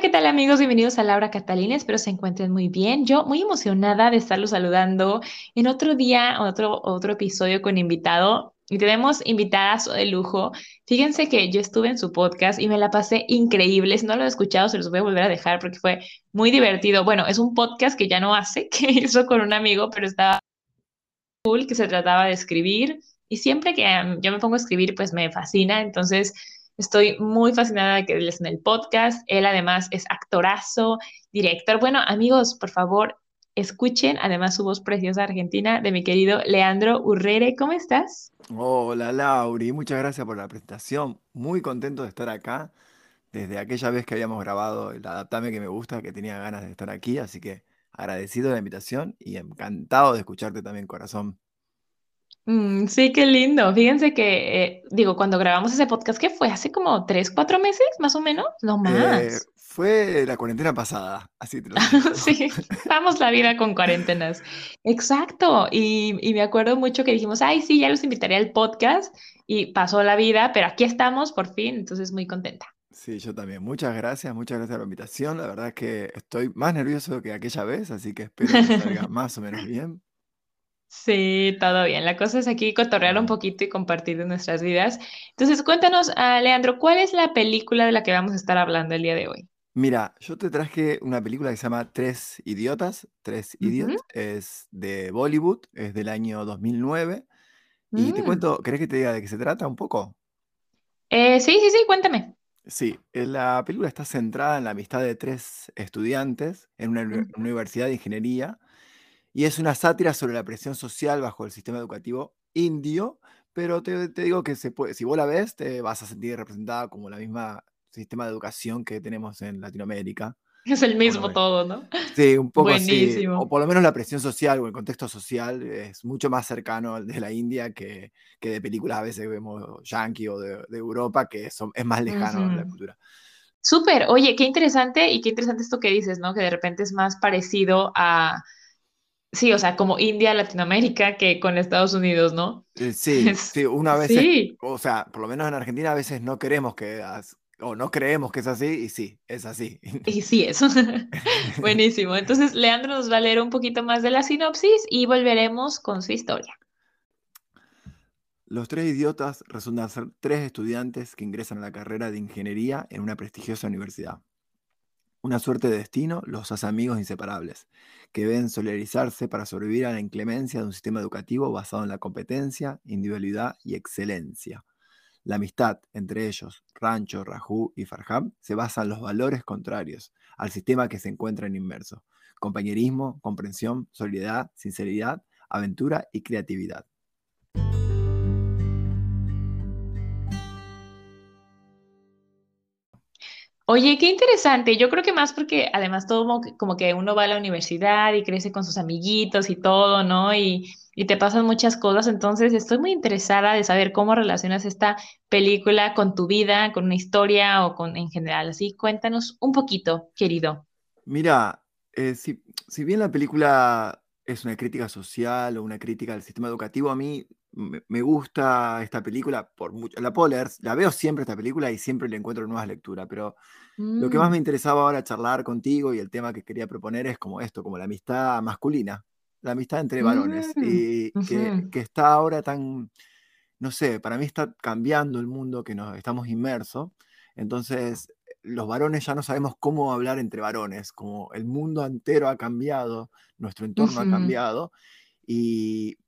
¿Qué tal amigos? Bienvenidos a Laura Catalina, espero se encuentren muy bien. Yo muy emocionada de estarlos saludando en otro día, otro, otro episodio con invitado. Y tenemos invitadas de lujo. Fíjense que yo estuve en su podcast y me la pasé increíble. Si no lo he escuchado, se los voy a volver a dejar porque fue muy divertido. Bueno, es un podcast que ya no hace, que hizo con un amigo, pero estaba cool, que se trataba de escribir. Y siempre que um, yo me pongo a escribir, pues me fascina. Entonces, Estoy muy fascinada de que él en el podcast. Él además es actorazo, director. Bueno, amigos, por favor, escuchen además su voz preciosa argentina de mi querido Leandro Urrere. ¿Cómo estás? Hola, Lauri. Muchas gracias por la presentación. Muy contento de estar acá. Desde aquella vez que habíamos grabado el Adaptame que me gusta, que tenía ganas de estar aquí. Así que agradecido de la invitación y encantado de escucharte también, corazón. Mm, sí, qué lindo. Fíjense que, eh, digo, cuando grabamos ese podcast, ¿qué fue? ¿Hace como tres, cuatro meses, más o menos? No Eh, más. fue la cuarentena pasada, así te lo digo. Sí, vamos la vida con cuarentenas. Exacto. Y, y me acuerdo mucho que dijimos, ay, sí, ya los invitaré al podcast y pasó la vida, pero aquí estamos por fin, entonces muy contenta. Sí, yo también. Muchas gracias, muchas gracias por la invitación. La verdad es que estoy más nervioso que aquella vez, así que espero que salga más o menos bien. Sí, todo bien. La cosa es aquí cotorrear un poquito y compartir de nuestras vidas. Entonces, cuéntanos, ah, Leandro, ¿cuál es la película de la que vamos a estar hablando el día de hoy? Mira, yo te traje una película que se llama Tres Idiotas, Tres Ujú. Idiots, es de Bollywood, es del año 2009. Y te Mm. cuento, ¿querés que te diga de qué se trata un poco? Eh, sí, sí, sí, cuéntame. Sí, eh, la película está centrada en la amistad de tres estudiantes en una universidad de ingeniería y es una sátira sobre la presión social bajo el sistema educativo indio, pero te, te digo que se puede, si vos la ves, te vas a sentir representada como la misma sistema de educación que tenemos en Latinoamérica. Es el mismo todo, ¿no? Sí, un poco así, o Buenísimo. por lo menos la presión social o el contexto social es mucho más cercano al de la India que, que de películas a veces vemos yankee o de, de Europa, que son, es más lejano a la cultura. Súper, oye, qué interesante y qué interesante esto que dices, ¿no? Que de repente es más parecido a, sí, o sea, como India, Latinoamérica que con Estados Unidos, ¿no? Eh, sí, sí, una vez, sí, o sea, por lo menos en Argentina a veces no queremos que, o no creemos que es así, y sí, es así. y sí, eso. Buenísimo. Entonces, Leandro nos va a leer un poquito más de la sinopsis y volveremos con su historia. Los tres idiotas resultan ser tres estudiantes que ingresan a la carrera de ingeniería en una prestigiosa universidad. Una suerte de destino los hace amigos inseparables, que deben solidarizarse para sobrevivir a la inclemencia de un sistema educativo basado en la competencia, individualidad y excelencia. La amistad entre ellos, Rancho, Raju y Farham, se basa en los valores contrarios al sistema que se encuentran inmersos. Compañerismo, comprensión, solidaridad, sinceridad, aventura y creatividad. Oye, qué interesante. Yo creo que más porque además todo como que, uno va a la universidad y crece con sus amiguitos y todo, ¿no? Y, y te pasan muchas cosas. Entonces, estoy muy interesada de saber cómo relacionas esta película con tu vida, con una historia o con en general. Así, cuéntanos un poquito, querido. Mira, eh, si, si bien la película es una crítica social o una crítica al sistema educativo, a mí me, me gusta esta película por mucho. La puedo leer, la veo siempre esta película y siempre le encuentro nuevas lecturas, pero lo que más me Mm, interesaba ahora charlar contigo y el tema que quería proponer es como esto, como la amistad masculina, la amistad entre varones, mm, y que, que está ahora tan, no sé, para mí está cambiando el mundo que nos estamos inmersos. Entonces, los varones ya no sabemos cómo hablar entre varones, como el mundo entero ha cambiado, nuestro entorno ha cambiado y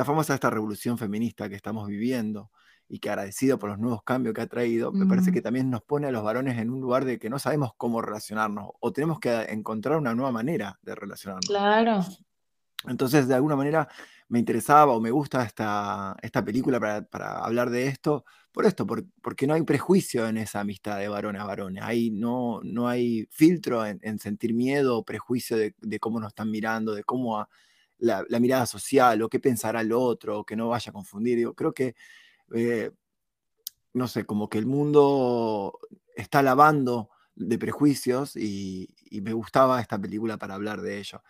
la famosa esta revolución feminista que estamos viviendo y que agradecido por los nuevos cambios que ha traído, me parece que también nos pone a los varones en un lugar de que no sabemos cómo relacionarnos o tenemos que encontrar una nueva manera de relacionarnos. Claro. Entonces, de alguna manera, me interesaba o me gusta esta, esta película para, para hablar de esto, por esto, porque no hay prejuicio en esa amistad de varones a varones. Hay, no, no hay filtro en, sentir miedo o prejuicio de, cómo nos están mirando, de cómo la, mirada social o qué pensará el otro, o que no vaya a confundir. Yo creo que, eh, no sé, como que el mundo está lavando de prejuicios y, me gustaba esta película para hablar de ello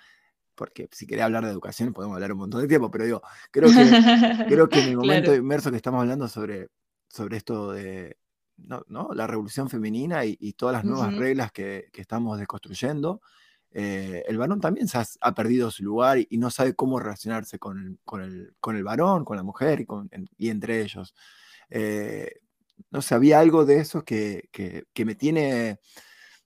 porque si quería hablar de educación podemos hablar un montón de tiempo, pero digo, creo que, creo que en el momento inmerso que estamos hablando sobre sobre esto de ¿no? la revolución femenina y, todas las nuevas reglas que, estamos desconstruyendo, eh, el varón también se ha, perdido su lugar y, no sabe cómo relacionarse con, con, el, con, el, varón, con la mujer y, con, y entre ellos. Eh, no sé, había algo de eso que, que, me, tiene,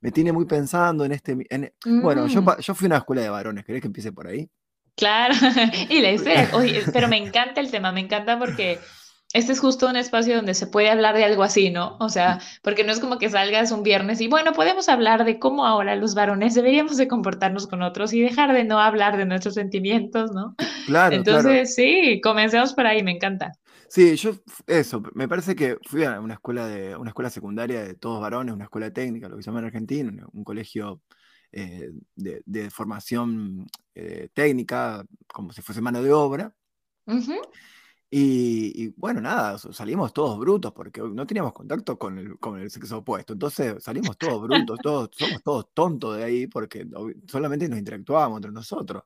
me tiene muy pensando en este... Bueno, yo, mm. yo fui a una escuela de varones, ¿querés que empiece por ahí? Claro, y la hice, pero me encanta el tema, me encanta porque este es justo un espacio donde se puede hablar de algo así, ¿no? O sea, porque no es como que salgas un viernes y bueno, podemos hablar de cómo ahora los varones deberíamos de comportarnos con otros y dejar de no hablar de nuestros sentimientos, ¿no? Claro. Entonces, sí, comencemos por ahí, me encanta. Sí, yo eso, me parece que fui a una escuela de una escuela secundaria de todos varones, una escuela técnica, lo que se llama en Argentina, un, colegio eh, de, formación eh, técnica, como si fuese mano de obra. Y, bueno, nada, salimos todos brutos porque no teníamos contacto con el, con el sexo opuesto. Entonces salimos todos brutos, todos, somos todos tontos de ahí porque solamente nos interactuábamos entre nosotros.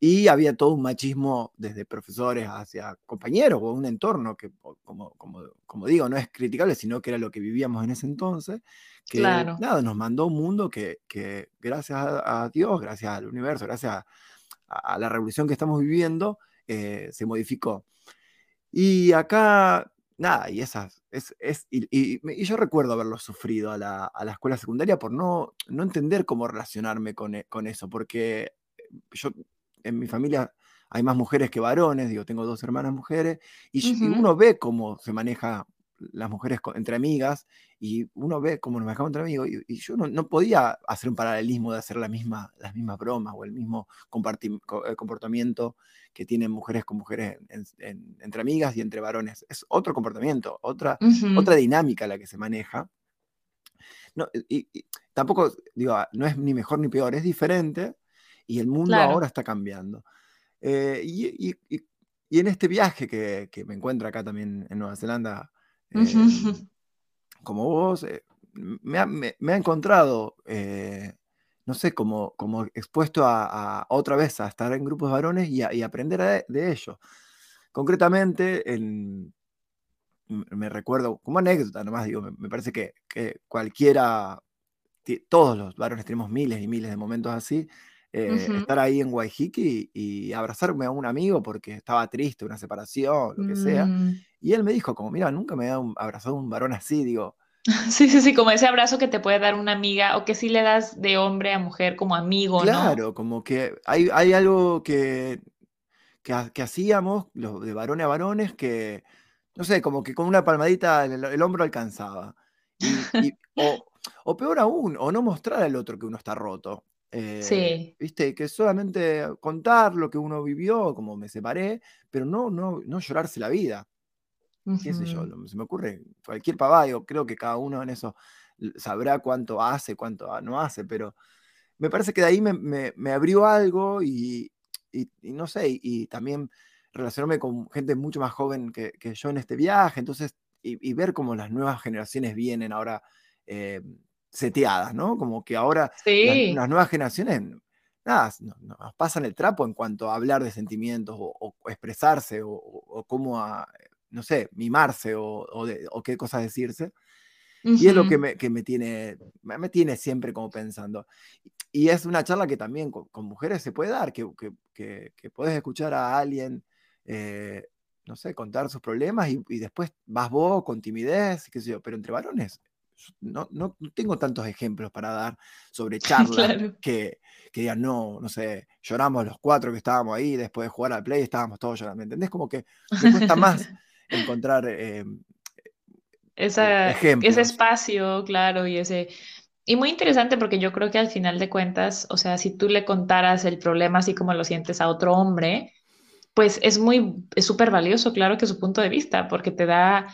Y había todo un machismo desde profesores hacia compañeros o un entorno que, como, como, como digo, no es criticable, sino que era lo que vivíamos en ese entonces, que nada, nos mandó un mundo que, que gracias a, Dios, gracias al universo, gracias a, la revolución que estamos viviendo, eh, se modificó. Y acá, nada, y esas, es, es y, yo recuerdo haberlo sufrido a la, a la, escuela secundaria por no, no entender cómo relacionarme con, e, con eso, porque yo, en mi familia hay más mujeres que varones, digo, tengo dos hermanas mujeres, y, uno ve cómo se maneja las mujeres entre amigas, y uno ve cómo nos manejamos entre amigos, y, yo no, no, podía hacer un paralelismo de hacer la misma, las mismas bromas o el mismo eh, comportamiento que tienen mujeres con mujeres entre amigas y entre varones. Es otro comportamiento, otra, otra dinámica la que se maneja. No, y, tampoco, digo, ah, no es ni mejor ni peor, es diferente y el mundo ahora está cambiando. Eh, y, en este viaje que, que, me encuentro acá también en Nueva Zelanda, eh, como vos, eh, me, ha, me, ha, encontrado no sé, como, como expuesto a, otra vez a estar en grupos de varones y, aprender de, ello. Concretamente, en, me recuerdo, como anécdota nomás, digo, me, parece que, cualquiera, todos los varones tenemos miles y miles de momentos así, eh, estar ahí en Waihiki y, abrazarme a un amigo porque estaba triste, una separación, lo que sea. Y él me dijo, como, mira, nunca me ha abrazado un varón así, digo, Sí, sí, sí, como ese abrazo que te puede dar una amiga o que sí le das de hombre a mujer como amigo, Claro, como que hay, hay algo que, que, hacíamos, los de varones a varones, que, no sé, como que con una palmadita el, hombro alcanzaba. o, peor aún, o no mostrar al otro que uno está roto. Eh, sí. Viste, que solamente contar lo que uno vivió, como me separé, pero no, no, no llorarse la vida qué sé yo, se me ocurre cualquier pavada, creo que cada uno en eso sabrá cuánto hace, cuánto no hace, pero me parece que de ahí me, abrió algo y, no sé, y, también relacionarme con gente mucho más joven que, yo en este viaje, entonces, y, ver cómo las nuevas generaciones vienen ahora eh, seteadas, ¿no? Como que ahora las, nuevas generaciones, nada, nos pasan el trapo en cuanto a hablar de sentimientos o, expresarse o, cómo no sé, mimarse o, o, qué cosas decirse. Y es lo que me, que me, tiene, me tiene siempre como pensando. Y es una charla que también con, mujeres se puede dar, que, que, que, puedes escuchar a alguien, eh, no sé, contar sus problemas y, y, después vas vos con timidez, qué sé yo, pero entre varones no, no, tengo tantos ejemplos para dar sobre charlas que, que digan, no, no sé, lloramos los cuatro que estábamos ahí, después de jugar al play estábamos todos llorando, ¿me entendés? Como que me cuesta más encontrar eh, Esa, ese espacio, claro, y ese... Y muy interesante porque yo creo que al final de cuentas, o sea, si tú le contaras el problema así como lo sientes a otro hombre, pues es muy, es súper valioso, claro que su punto de vista, porque te da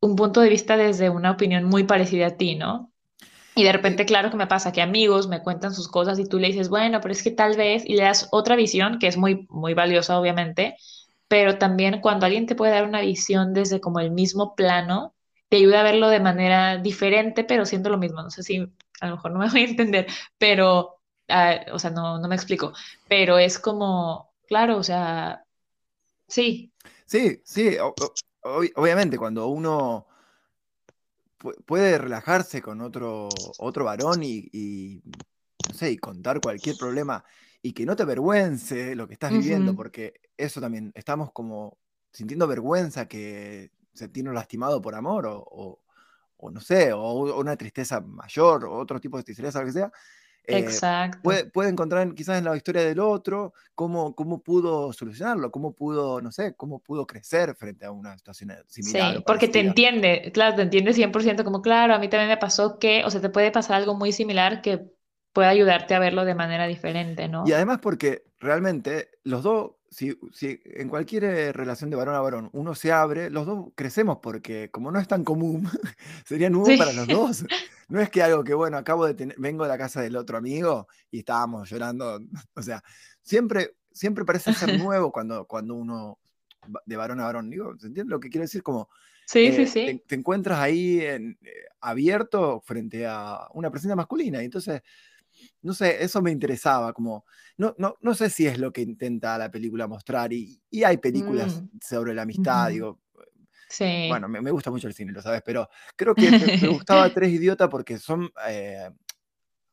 un punto de vista desde una opinión muy parecida a ti, ¿no? Y de repente, claro que me pasa que amigos me cuentan sus cosas y tú le dices, bueno, pero es que tal vez, y le das otra visión que es muy, muy valiosa, obviamente, pero también cuando alguien te puede dar una visión desde como el mismo plano, te ayuda a verlo de manera diferente, pero siendo lo mismo. No sé si a lo mejor no me voy a entender, pero, ah, o sea, no, no me explico, pero es como, claro, o sea, sí. Sí, sí, obviamente cuando uno puede relajarse con otro, otro varón y, no sé, y contar cualquier problema y que no te avergüence lo que estás viviendo, porque eso también, estamos como sintiendo vergüenza que se tiene lastimado por amor o, no sé, o, una tristeza mayor o otro tipo de tristeza, lo que sea, eh, Exacto. Puede, encontrar quizás en la historia del otro cómo, cómo pudo solucionarlo, cómo pudo, no sé, cómo pudo crecer frente a una situación similar. Sí, porque te entiende, claro, te entiende 100% como, claro, a mí también me pasó que, o sea, te puede pasar algo muy similar que puede ayudarte a verlo de manera diferente, ¿no? Y además porque realmente los dos si, en cualquier eh, relación de varón a varón uno se abre, los dos crecemos porque como no es tan común, sería nuevo para los dos. No es que algo que, bueno, acabo de tener, vengo de la casa del otro amigo y estábamos llorando. O sea, siempre, siempre parece ser nuevo cuando, cuando uno de varón a varón. Digo, ¿se entiende lo que quiero decir? Como sí, sí, eh, sí. Te, encuentras ahí en, eh, abierto frente a una presencia masculina. Y entonces no sé, eso me interesaba, como, no, no, no sé si es lo que intenta la película mostrar, y, y hay películas mm. sobre la amistad, digo, sí. bueno, me, me, gusta mucho el cine, lo sabes, pero creo que me, gustaba Tres Idiotas porque son eh,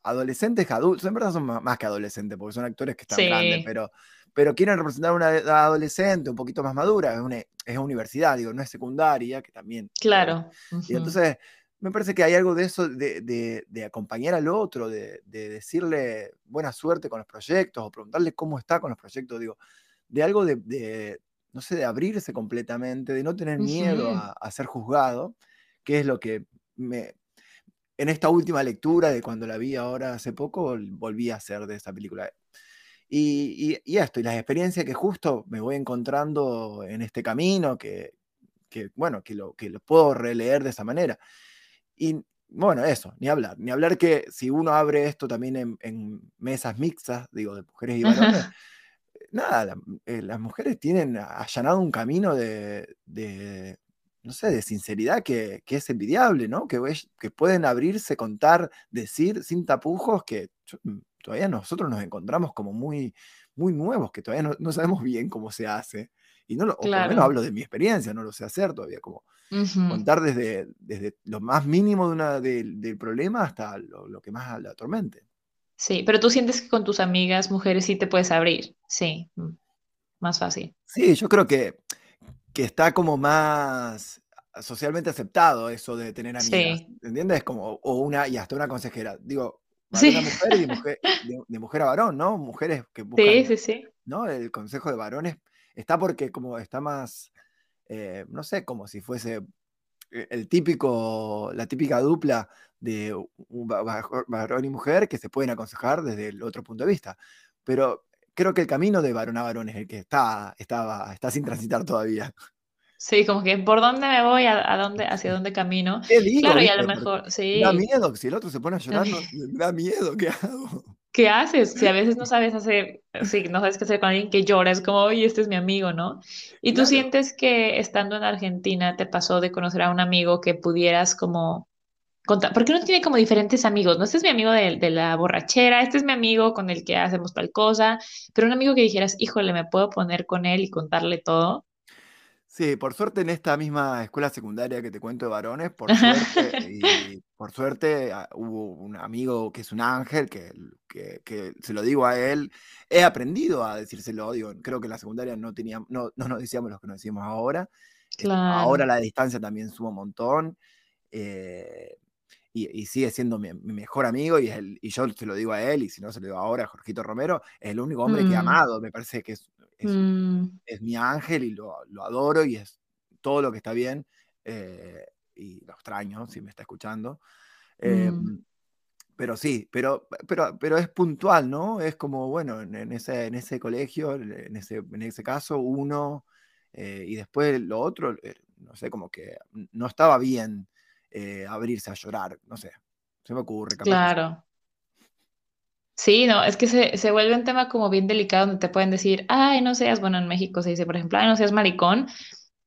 adolescentes, adultos, en verdad son más, que adolescentes, porque son actores que están grandes, pero, pero quieren representar una adolescente un poquito más madura, es una, es universidad, digo, no es secundaria, que también... Claro. Y entonces me parece que hay algo de eso, de, acompañar al otro, de, decirle buena suerte con los proyectos o preguntarle cómo está con los proyectos, digo, de algo de, no sé, de abrirse completamente, de no tener miedo a, ser juzgado, que es lo que me... En esta última lectura de cuando la vi ahora hace poco, volví a hacer de esta película. Y, esto, y las experiencias que justo me voy encontrando en este camino, que, bueno, que lo, que lo puedo releer de esa manera. Y bueno, eso, ni hablar. Ni hablar que si uno abre esto también en, mesas mixtas, digo, de mujeres y varones, nada, eh, las mujeres tienen allanado un camino de, no sé, de sinceridad que, es envidiable, ¿no? Que, que pueden abrirse, contar, decir sin tapujos que mm, todavía nosotros nos encontramos como muy, muy nuevos, que todavía no, sabemos bien cómo se hace. Y no lo, o por lo menos hablo de mi experiencia, no lo sé hacer todavía, como Contar desde, desde lo más mínimo de una, del problema hasta lo, que más la atormente. Sí, pero tú sientes que con tus amigas mujeres sí te puedes abrir, sí, mm, más fácil. Sí, yo creo que, que está como más socialmente aceptado eso de tener amigas, sí. ¿entiendes? Como, o una, y hasta una consejera, digo, sí. mujer y de mujer, de, mujer, a varón, ¿no? Mujeres que buscan, sí, sí, sí. ¿no? El consejo de varones está porque como está más eh, no sé, como si fuese eh, el típico, la típica dupla de un varón y mujer que se pueden aconsejar desde el otro punto de vista. Pero creo que el camino de varón a varón es el que está, está, está sin transitar todavía. Sí, como que por dónde me voy, a, dónde, hacia dónde camino. claro, y a lo mejor, sí. Da miedo, si el otro se pone a llorar, me da miedo, ¿qué hago? ¿qué haces? Si a veces no sabes hacer, si no sabes qué hacer con alguien que llora, es como, oye, este es mi amigo, ¿no? Y tú sientes que estando en Argentina te pasó de conocer a un amigo que pudieras como contar, porque uno tiene como diferentes amigos, ¿no? Este es mi amigo de, de, la borrachera, este es mi amigo con el que hacemos tal cosa, pero un amigo que dijeras, híjole, me puedo poner con él y contarle todo. Sí, por suerte en esta misma escuela secundaria que te cuento de varones, por suerte, y por suerte ah, hubo un amigo que es un ángel, que, que, se lo digo a él, he aprendido a decírselo, digo, creo que en la secundaria no, teníamos, no, no nos decíamos lo que nos decimos ahora, este, ahora la distancia también suma un montón, eh, y, sigue siendo mi, mejor amigo, y, el, y yo se lo digo a él, y si no se lo digo ahora a Jorgito Romero, es el único hombre que he mm. amado, me parece que es Mm. es, mi ángel y lo, adoro y es todo lo que está bien. Eh, y lo extraño si me está escuchando. Eh, mm. pero sí, pero, pero, pero es puntual, ¿no? Es como, bueno, en, ese, en ese colegio, en ese, en ese caso, uno, eh, y después lo otro, eh, no sé, como que no estaba bien abrirse a llorar, no sé, se me ocurre. Claro. Sí, no, es que se, se, vuelve un tema como bien delicado donde te pueden decir, ay, no seas, bueno, en México se dice, por ejemplo, ay, no seas maricón,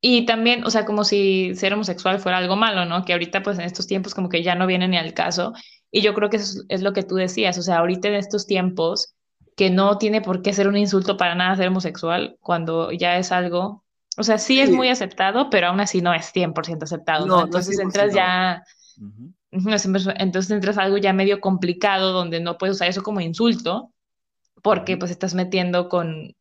y también, o sea, como si ser homosexual fuera algo malo, ¿no? Que ahorita, pues en estos tiempos, como que ya no viene ni al caso. Y yo creo que eso es lo que tú decías, o sea, ahorita en estos tiempos, que no tiene por qué ser un insulto para nada ser homosexual, cuando ya es algo, o sea, sí, es muy aceptado, pero aún así no es 100% aceptado, ¿no? Entonces entras ya, entonces entras a algo ya medio complicado, donde no puedes usar eso como insulto, porque pues estás metiendo con,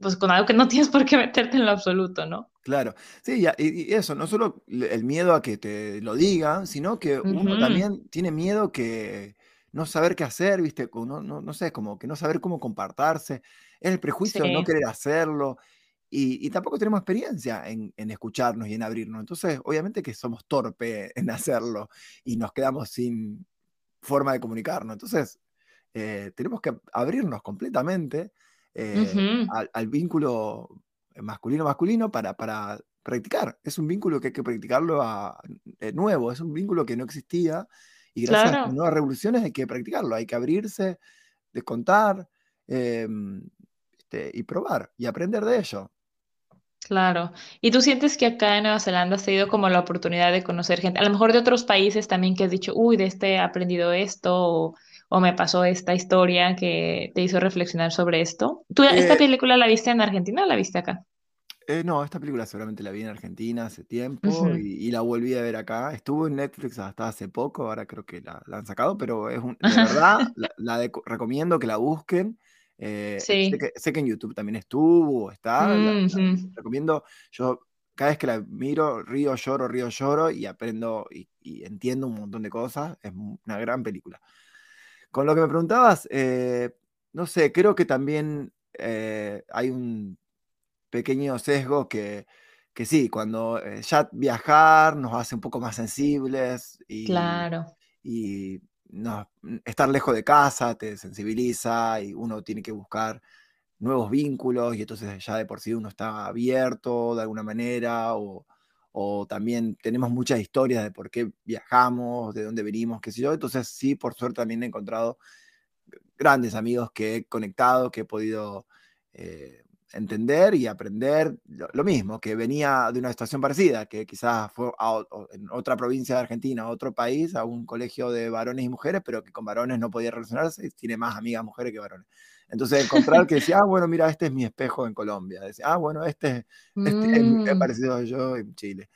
pues con algo que no tienes por qué meterte en lo absoluto, ¿no? Claro, sí, y, eso, no solo el miedo a que te lo digan, sino que uno también tiene miedo que no saber qué hacer, ¿viste? No, no, no sé, como que no saber cómo compartarse, es el prejuicio de no querer hacerlo, y, tampoco tenemos experiencia en, escucharnos y en abrirnos, entonces obviamente que somos torpe en hacerlo y nos quedamos sin forma de comunicarnos, entonces eh, tenemos que abrirnos completamente eh, al, vínculo masculino-masculino para, para practicar. Es un vínculo que hay que practicarlo a, eh, nuevo, es un vínculo que no existía y gracias a las nuevas revoluciones hay que practicarlo, hay que abrirse, descontar em, este, y probar y aprender de ello. Claro. ¿Y tú sientes que acá en Nueva Zelanda has tenido como la oportunidad de conocer gente, a lo mejor de otros países también que has dicho, uy, de este he aprendido esto, o, o me pasó esta historia que te hizo reflexionar sobre esto? ¿Tú esta eh, película la viste en Argentina o la viste acá? Eh, no, esta película seguramente la vi en Argentina hace tiempo y, la volví a ver acá. Estuvo en Netflix hasta hace poco, ahora creo que la, han sacado, pero es un, de verdad la, recomiendo que la busquen. Eh, sé, que, en YouTube también estuvo, está. recomiendo, yo cada vez que la miro, río, lloro, río, lloro y aprendo y, y entiendo un montón de cosas. Es una gran película. Con lo que me preguntabas, eh, no sé, creo que también eh, hay un pequeño sesgo que, que sí, cuando eh, ya viajar nos hace un poco más sensibles y, claro. y no, estar lejos de casa te sensibiliza y uno tiene que buscar nuevos vínculos y entonces ya de por sí uno está abierto de alguna manera o, o también tenemos muchas historias de por qué viajamos, de dónde venimos, qué sé yo. Entonces sí, por suerte también he encontrado grandes amigos que he conectado, que he podido eh, entender y aprender lo, mismo, que venía de una situación parecida, que quizás fue en otra provincia de Argentina, a otro país, a un colegio de varones y mujeres, pero que con varones no podía relacionarse, tiene más amigas mujeres que varones. Entonces encontrar que decía, ah, bueno, mira, este es mi espejo en Colombia. Decía, ah, bueno, este, este es, mm. parecido a yo en Chile.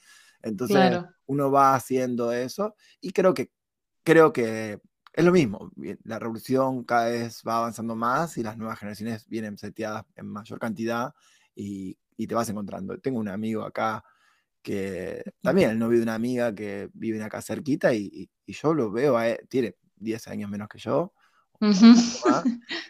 Entonces uno va haciendo eso y creo que, creo que es lo mismo. La revolución cada vez va avanzando más y las nuevas generaciones vienen seteadas en mayor cantidad y, y te vas encontrando. Tengo un amigo acá que también el novio de una amiga que vive acá cerquita y, y, yo lo veo, tiene 10 años menos que yo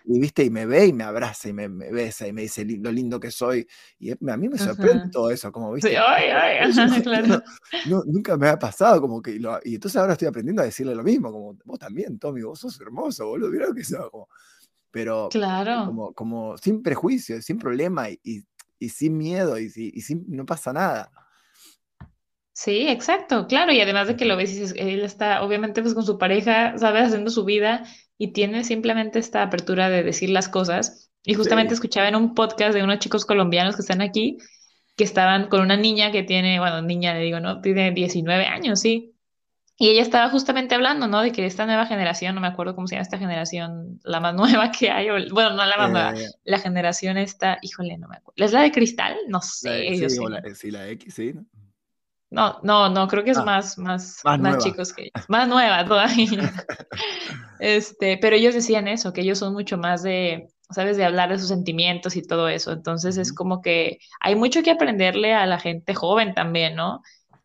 y viste, y me ve y me abraza y me, besa y me dice lo lindo que soy. Y a mí me sorprende todo eso, como viste. nunca me ha pasado, como que. y entonces ahora estoy aprendiendo a decirle lo mismo, como vos también, Tommy, vos sos hermoso, boludo, mira lo que sos. Como, pero claro. como, como sin prejuicio, sin problema y, y, sin miedo y, y sin, no pasa nada. Sí, exacto, claro, y además de que lo ves y él está obviamente pues con su pareja, ¿sabes? Haciendo su vida y tiene simplemente esta apertura de decir las cosas. Y justamente escuchaba en un podcast de unos chicos colombianos que están aquí, que estaban con una niña que tiene, bueno, niña, le digo, ¿no? Tiene 19 años, sí. Y ella estaba justamente hablando, ¿no? De que esta nueva generación, no me acuerdo cómo se llama esta generación, la más nueva que hay, bueno, no la más nueva, eh. la generación esta, híjole, no me acuerdo. ¿Es la de cristal? No sé. sí, la, sí, la X, sí, ¿no? No, no, no, creo que es ah, más, más, más, chicos que ellos. Más nueva todavía. este, pero ellos decían eso, que ellos son mucho más de, ¿sabes? De hablar de sus sentimientos y todo eso. Entonces es como que hay mucho que aprenderle a la gente joven también, ¿no?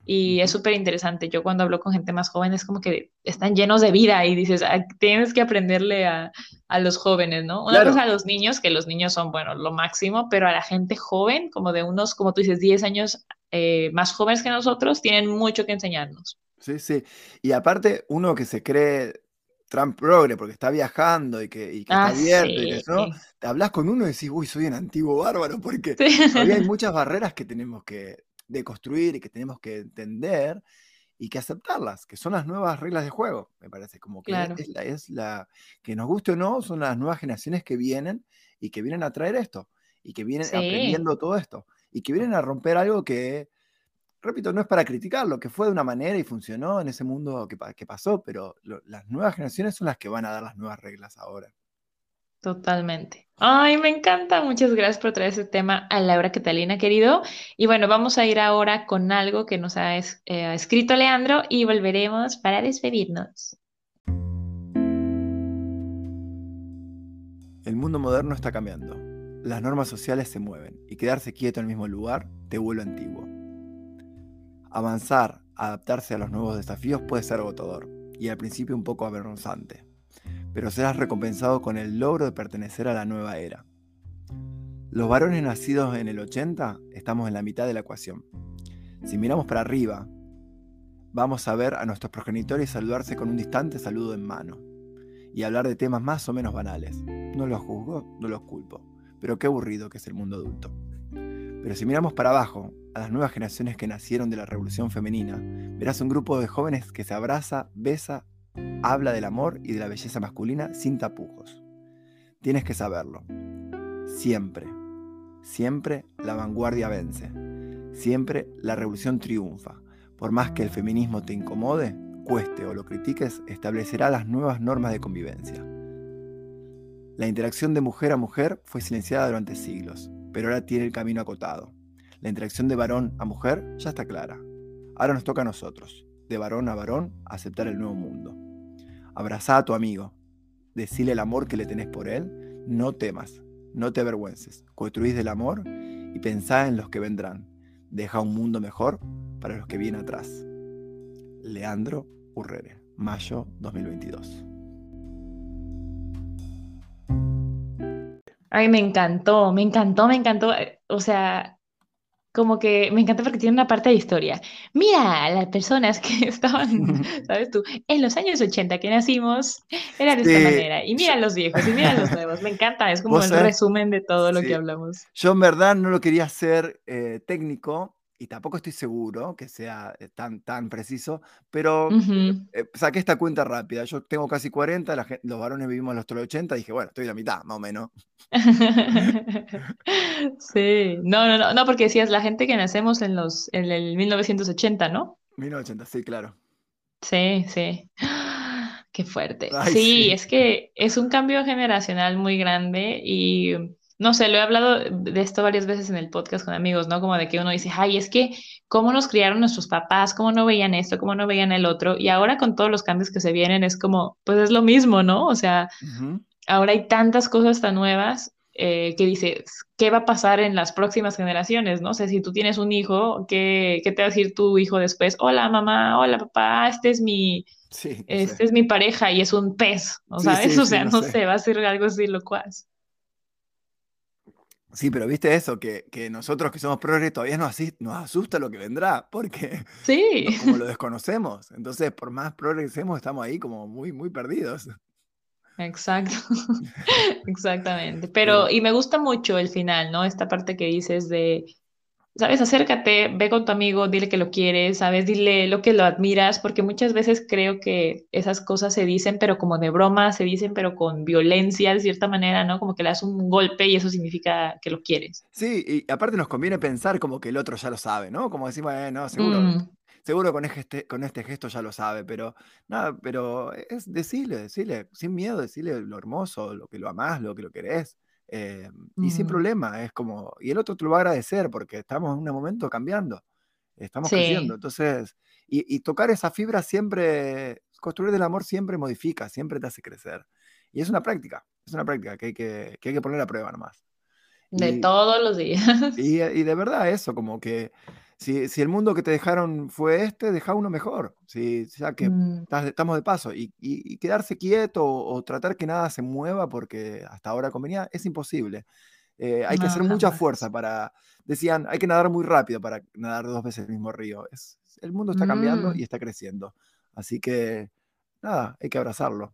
Y es súper interesante. Yo cuando hablo con gente más joven es como que están llenos de vida y dices, tienes que aprenderle a, a los jóvenes, ¿no? Una cosa a los niños, que los niños son, bueno, lo máximo, pero a la gente joven, como de unos, como tú dices, 10 años eh, más jóvenes que nosotros, tienen mucho que enseñarnos. Sí, sí. Y aparte, uno que se cree Trump progre porque está viajando y que, está Ah, abierto y que sí. eso, te hablas con uno y decís, uy, soy un antiguo bárbaro, porque Sí. todavía hay muchas barreras que tenemos que deconstruir y que tenemos que entender y que aceptarlas, que son las nuevas reglas de juego, me parece, como que Claro. es la, es la, que nos guste o no, son las nuevas generaciones que vienen y que vienen a traer esto, y que vienen Sí. aprendiendo todo esto, y que vienen a romper algo que, repito, no es para criticarlo, que fue de una manera y funcionó en ese mundo que, pa- que pasó, pero lo- las nuevas generaciones son las que van a dar las nuevas reglas ahora. Totalmente. Ay, me encanta. Muchas gracias por traer ese tema a Laura Catalina, querido. Y bueno, vamos a ir ahora con algo que nos ha eh, escrito Leandro y volveremos para despedirnos. El mundo moderno está cambiando. Las normas sociales se mueven y quedarse quieto en el mismo lugar te vuelve antiguo. Avanzar, adaptarse a los nuevos desafíos puede ser agotador y al principio un poco avergonzante, pero serás recompensado con el logro de pertenecer a la nueva era. Los varones nacidos en el 80 estamos en la mitad de la ecuación. Si miramos para arriba, vamos a ver a nuestros progenitores saludarse con un distante saludo en mano y hablar de temas más o menos banales. No los juzgo, no los culpo, pero qué aburrido que es el mundo adulto. Pero si miramos para abajo, a las nuevas generaciones que nacieron de la revolución femenina, verás un grupo de jóvenes que se abraza, besa, habla del amor y de la belleza masculina sin tapujos. Tienes que saberlo. Siempre, siempre la vanguardia vence. Siempre la revolución triunfa. Por más que el feminismo te incomode, cueste o lo critiques, establecerá las nuevas normas de convivencia. La interacción de mujer a mujer fue silenciada durante siglos, pero ahora tiene el camino acotado. La interacción de varón a mujer ya está clara. Ahora nos toca a nosotros, de varón a varón, aceptar el nuevo mundo. Abrazá a tu amigo, decile el amor que le tenés por él, no temas, no te avergüences, construís del amor y pensá en los que vendrán. Deja un mundo mejor para los que vienen atrás. Leandro Urrere, mayo 2022. Ay, me encantó, me encantó, me encantó. O sea, como que me encanta porque tiene una parte de historia. Mira, las personas que estaban, ¿sabes tú? En los años 80 que nacimos, era de esta Sí, manera. Y mira yo- los viejos, y mira los nuevos. Me encanta, es como el sabés- resumen de todo lo sí. que hablamos. Yo en verdad no lo quería hacer eh, técnico y tampoco estoy seguro que sea eh, tan, tan preciso, pero eh, saqué esta cuenta rápida. Yo tengo casi 40, la gen- los varones vivimos los 80, dije, bueno, estoy la mitad, más o menos. Sí, no, no, no, no, porque decías la gente que nacemos en los, en el 1980, ¿no? 1980, sí, claro. Sí, sí. Qué fuerte. Ay, Sí, sí. es que es un cambio generacional muy grande y no sé, lo he hablado de esto varias veces en el podcast con amigos, ¿no? Como de que uno dice, ay, es que cómo nos criaron nuestros papás, cómo no veían esto, cómo no veían el otro. Y ahora con todos los cambios que se vienen es como, pues es lo mismo, ¿no? O sea, ahora hay tantas cosas tan nuevas eh, que dices, ¿qué va a pasar en las próximas generaciones? No sé, si tú tienes un hijo, ¿qué, qué te va a decir tu hijo después? Hola mamá, hola papá, este es mi, Sí, no este sé. es mi pareja y es un pez, ¿no Sí, sabes? sí, O sea, no no sé. sé, va a ser algo así locuaz. Sí, pero viste eso, que, que nosotros que somos progres todavía nos, asi- nos asusta lo que vendrá, porque Sí, no- como lo desconocemos. Entonces, por más progres que seamos, estamos ahí como muy, muy perdidos. exacto, exactamente. Pero y me gusta mucho el final, ¿no? Esta parte que dices de ¿Sabes? Acércate, ve con tu amigo, dile que lo quieres, ¿sabes? Dile lo que lo admiras, porque muchas veces creo que esas cosas se dicen, pero como de broma, se dicen, pero con violencia, de cierta manera, ¿no? Como que le das un golpe y eso significa que lo quieres. sí, y aparte nos conviene pensar como que el otro ya lo sabe, ¿no? Como decimos, eh, no, seguro, Mm, seguro con este, con este gesto ya lo sabe, pero nada, pero es decirle, decirle, sin miedo, decirle lo hermoso, lo que lo amás, lo que lo querés. Eh, y sin mm, problema, es como, y el otro te lo va a agradecer porque estamos en un momento cambiando, estamos creciendo, sí, entonces, y, y tocar esa fibra siempre, construir del amor siempre modifica, siempre te hace crecer. Y es una práctica, es una práctica que hay que, que hay que poner a prueba nomás. de Y, todos los días. y, y de verdad eso, como que si, si el mundo que te dejaron fue este, deja uno mejor. Si, ya que Mm, estás- estamos de paso. Y, y- y quedarse quieto o, o tratar que nada se mueva porque hasta ahora convenía, es imposible. Eh, hay que no, hacer mucha jamás. fuerza para, decían, hay que nadar muy rápido para nadar dos veces el mismo río. Es, el mundo está cambiando Mm, y está creciendo. Así que, nada, hay que abrazarlo.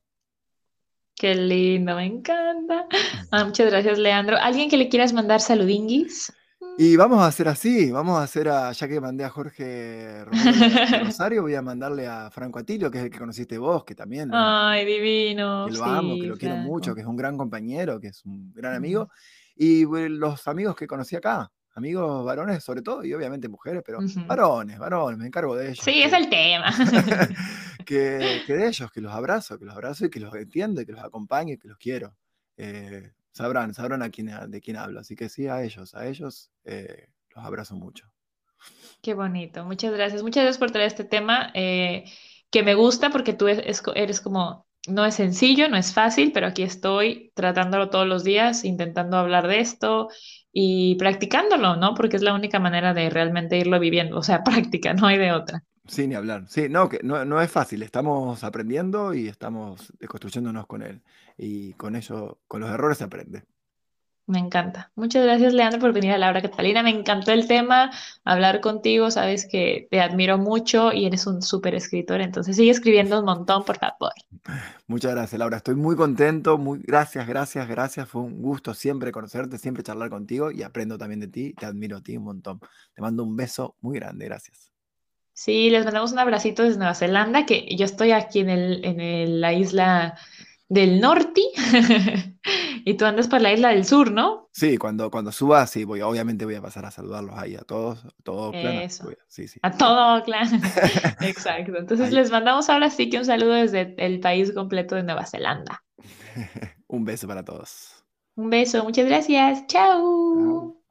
Qué lindo, me encanta. Ah, muchas gracias, Leandro. ¿Alguien que le quieras mandar saludinguis? Y vamos a hacer así, vamos a hacer a, ya que mandé a Jorge Rosario, voy a mandarle a Franco Atilio, que es el que conociste vos, que también lo, Ay, divino. que lo Sí, amo, que lo quiero Franco. mucho, que es un gran compañero, que es un gran amigo. Y los amigos que conocí acá, amigos varones sobre todo, y obviamente mujeres, pero ujú. varones, varones, me encargo de ellos. Sí, es que- el tema. que, que de ellos, que los abrazo, que los abrazo y que los entiendo y que los acompaño y que los quiero. Eh, sabrán, sabrán a quién, de quién hablo. Así que sí, a ellos, a ellos eh, los abrazo mucho. Qué bonito. Muchas gracias. Muchas gracias por traer este tema eh, que me gusta porque tú eres como, no es sencillo, no es fácil, pero aquí estoy tratándolo todos los días, intentando hablar de esto y practicándolo, ¿no? Porque es la única manera de realmente irlo viviendo. O sea, práctica, no hay de otra. Sí, ni hablar. Sí, no, que no, no es fácil. Estamos aprendiendo y estamos construyéndonos con él. Y con ello, con los errores se aprende. Me encanta. Muchas gracias, Leandro, por venir a la hora Catalina. Me encantó el tema, hablar contigo. Sabes que te admiro mucho y eres un súper escritor, entonces sigue escribiendo un montón, por favor. Muchas gracias, Laura. Estoy muy contento. Muy, gracias, gracias, gracias. Fue un gusto siempre conocerte, siempre charlar contigo y aprendo también de ti. Te admiro a ti un montón. Te mando un beso muy grande. Gracias. Sí, les mandamos un abracito desde Nueva Zelanda, que yo estoy aquí en el, en el- la isla del norte y tú andas por la isla del sur, ¿no? Sí, cuando, cuando suba, sí, voy, obviamente voy a pasar a saludarlos ahí a todos, a todo a- sí, sí. A todo, claro. Exacto. Entonces Ahí. les mandamos ahora sí que un saludo desde el país completo de Nueva Zelanda. Un beso para todos. Un beso, muchas gracias. Chao.